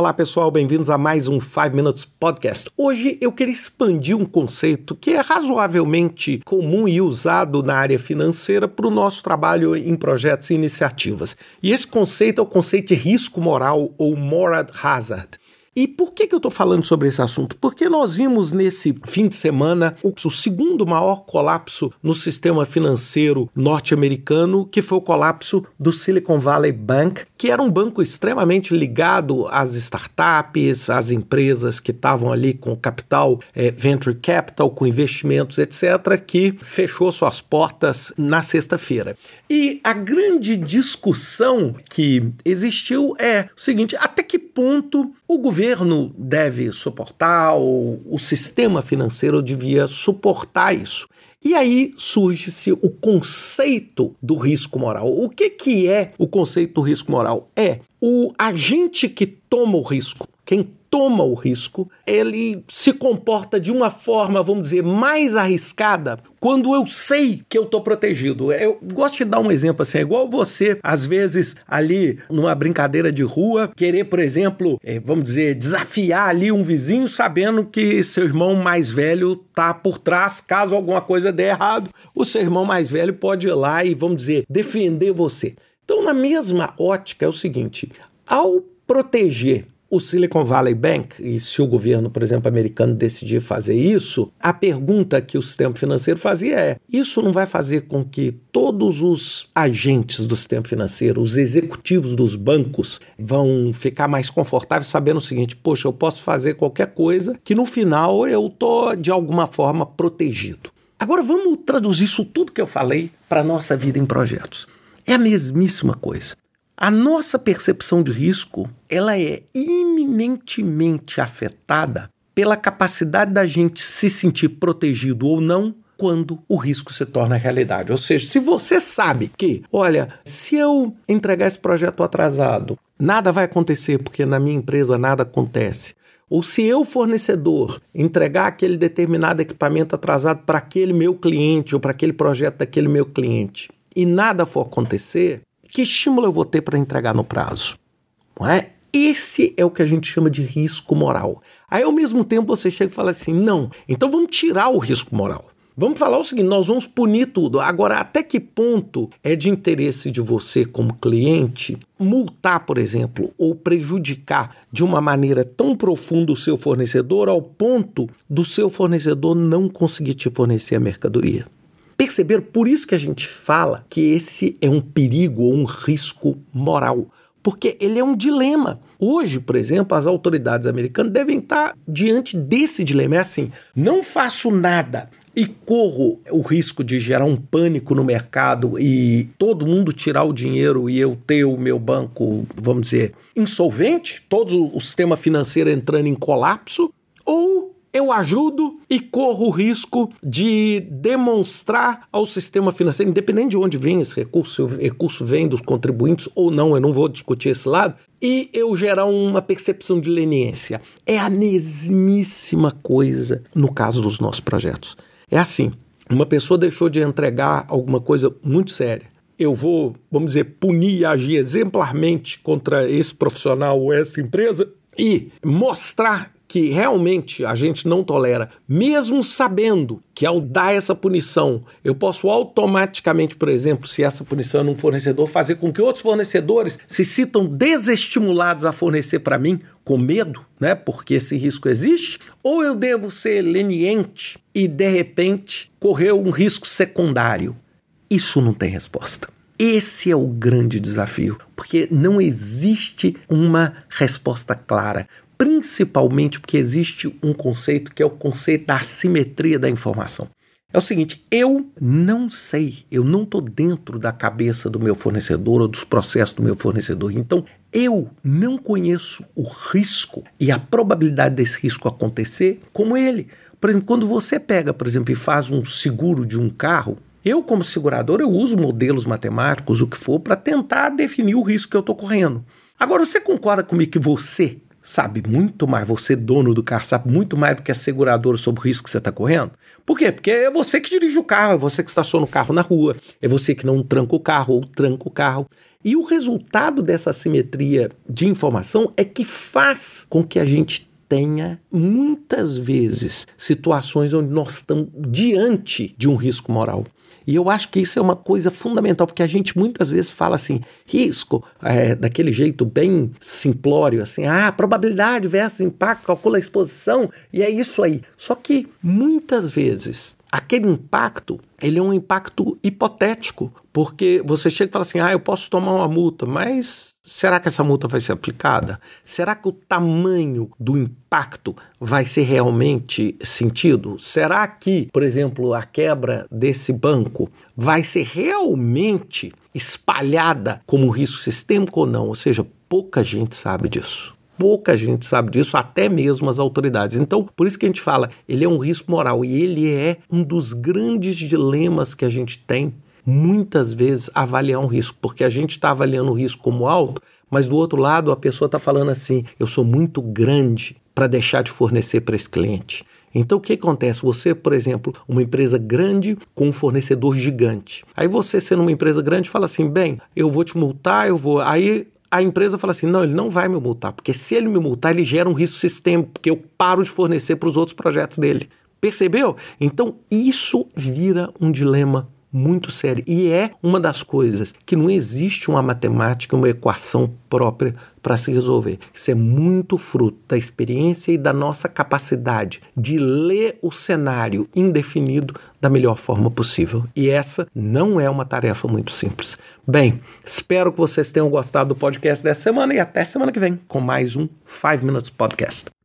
Olá pessoal, bem-vindos a mais um 5 Minutes Podcast. Hoje eu queria expandir um conceito que é razoavelmente comum e usado na área financeira para o nosso trabalho em projetos e iniciativas. E esse conceito é o conceito de risco moral ou moral hazard. E por que, que eu estou falando sobre esse assunto? Porque nós vimos nesse fim de semana o, o segundo maior colapso no sistema financeiro norte-americano, que foi o colapso do Silicon Valley Bank, que era um banco extremamente ligado às startups, às empresas que estavam ali com capital, é, venture capital, com investimentos, etc., que fechou suas portas na sexta-feira. E a grande discussão que existiu é o seguinte: até que ponto o governo deve suportar, ou o sistema financeiro devia suportar isso? E aí surge-se o conceito do risco moral. O que, que é o conceito do risco moral? É o agente que toma o risco, quem toma o risco, ele se comporta de uma forma, vamos dizer, mais arriscada quando eu sei que eu estou protegido. Eu gosto de dar um exemplo assim, é igual você, às vezes, ali numa brincadeira de rua, querer, por exemplo, é, vamos dizer, desafiar ali um vizinho sabendo que seu irmão mais velho tá por trás, caso alguma coisa dê errado, o seu irmão mais velho pode ir lá e, vamos dizer, defender você. Então, na mesma ótica, é o seguinte: ao proteger o Silicon Valley Bank, e se o governo, por exemplo, americano decidir fazer isso, a pergunta que o sistema financeiro fazia é: isso não vai fazer com que todos os agentes do sistema financeiro, os executivos dos bancos, vão ficar mais confortáveis sabendo o seguinte: poxa, eu posso fazer qualquer coisa que no final eu tô de alguma forma protegido. Agora vamos traduzir isso tudo que eu falei para a nossa vida em projetos. É a mesmíssima coisa. A nossa percepção de risco, ela é iminentemente afetada pela capacidade da gente se sentir protegido ou não quando o risco se torna realidade. Ou seja, se você sabe que, olha, se eu entregar esse projeto atrasado, nada vai acontecer porque na minha empresa nada acontece. Ou se eu, fornecedor, entregar aquele determinado equipamento atrasado para aquele meu cliente ou para aquele projeto daquele meu cliente e nada for acontecer, que estímulo eu vou ter para entregar no prazo? Não é? Esse é o que a gente chama de risco moral. Aí, ao mesmo tempo, você chega e fala assim: não, então vamos tirar o risco moral. Vamos falar o seguinte: nós vamos punir tudo. Agora, até que ponto é de interesse de você, como cliente, multar, por exemplo, ou prejudicar de uma maneira tão profunda o seu fornecedor ao ponto do seu fornecedor não conseguir te fornecer a mercadoria? Perceber, por isso que a gente fala que esse é um perigo ou um risco moral, porque ele é um dilema. Hoje, por exemplo, as autoridades americanas devem estar diante desse dilema. É assim: não faço nada e corro o risco de gerar um pânico no mercado e todo mundo tirar o dinheiro e eu ter o meu banco, vamos dizer, insolvente, todo o sistema financeiro entrando em colapso, ou eu ajudo e corro o risco de demonstrar ao sistema financeiro, independente de onde vem esse recurso, se o recurso vem dos contribuintes ou não, eu não vou discutir esse lado, e eu gerar uma percepção de leniência. É a mesmíssima coisa no caso dos nossos projetos. É assim: uma pessoa deixou de entregar alguma coisa muito séria. Eu vou, vamos dizer, punir e agir exemplarmente contra esse profissional ou essa empresa e mostrar que realmente a gente não tolera, mesmo sabendo que ao dar essa punição, eu posso automaticamente, por exemplo, se essa punição é um fornecedor, fazer com que outros fornecedores se sintam desestimulados a fornecer para mim com medo, né? Porque esse risco existe, ou eu devo ser leniente e de repente correr um risco secundário. Isso não tem resposta. Esse é o grande desafio, porque não existe uma resposta clara principalmente porque existe um conceito que é o conceito da assimetria da informação. É o seguinte, eu não sei, eu não estou dentro da cabeça do meu fornecedor ou dos processos do meu fornecedor. Então, eu não conheço o risco e a probabilidade desse risco acontecer como ele. Por exemplo, quando você pega, por exemplo, e faz um seguro de um carro, eu, como segurador, eu uso modelos matemáticos, o que for, para tentar definir o risco que eu estou correndo. Agora, você concorda comigo que você sabe muito mais, você dono do carro sabe muito mais do que a seguradora sobre o risco que você está correndo. Por quê? Porque é você que dirige o carro, é você que estaciona o carro na rua, é você que não tranca o carro ou tranca o carro. E o resultado dessa simetria de informação é que faz com que a gente tenha muitas vezes situações onde nós estamos diante de um risco moral. E eu acho que isso é uma coisa fundamental, porque a gente muitas vezes fala assim, risco, é, daquele jeito bem simplório, assim, ah, probabilidade versus impacto, calcula a exposição, e é isso aí. Só que muitas vezes aquele impacto ele é um impacto hipotético, porque você chega e fala assim: ah, eu posso tomar uma multa, mas será que essa multa vai ser aplicada? Será que o tamanho do impacto vai ser realmente sentido? Será que, por exemplo, a quebra desse banco vai ser realmente espalhada como risco sistêmico ou não? Ou seja, pouca gente sabe disso pouca gente sabe disso, até mesmo as autoridades. Então, por isso que a gente fala, ele é um risco moral e ele é um dos grandes dilemas que a gente tem muitas vezes avaliar um risco, porque a gente está avaliando o risco como alto, mas do outro lado a pessoa está falando assim: eu sou muito grande para deixar de fornecer para esse cliente. Então o que acontece? Você, por exemplo, uma empresa grande com um fornecedor gigante. Aí você, sendo uma empresa grande, fala assim: bem, eu vou te multar, eu vou. Aí a empresa fala assim: não, ele não vai me multar, porque se ele me multar, ele gera um risco sistêmico, porque eu paro de fornecer para os outros projetos dele. Percebeu? Então isso vira um dilema muito sério. E é uma das coisas que não existe uma matemática, uma equação própria para se resolver. Isso é muito fruto da experiência e da nossa capacidade de ler o cenário indefinido da melhor forma possível. E essa não é uma tarefa muito simples. Bem, espero que vocês tenham gostado do podcast dessa semana e até semana que vem com mais um 5 Minutes Podcast.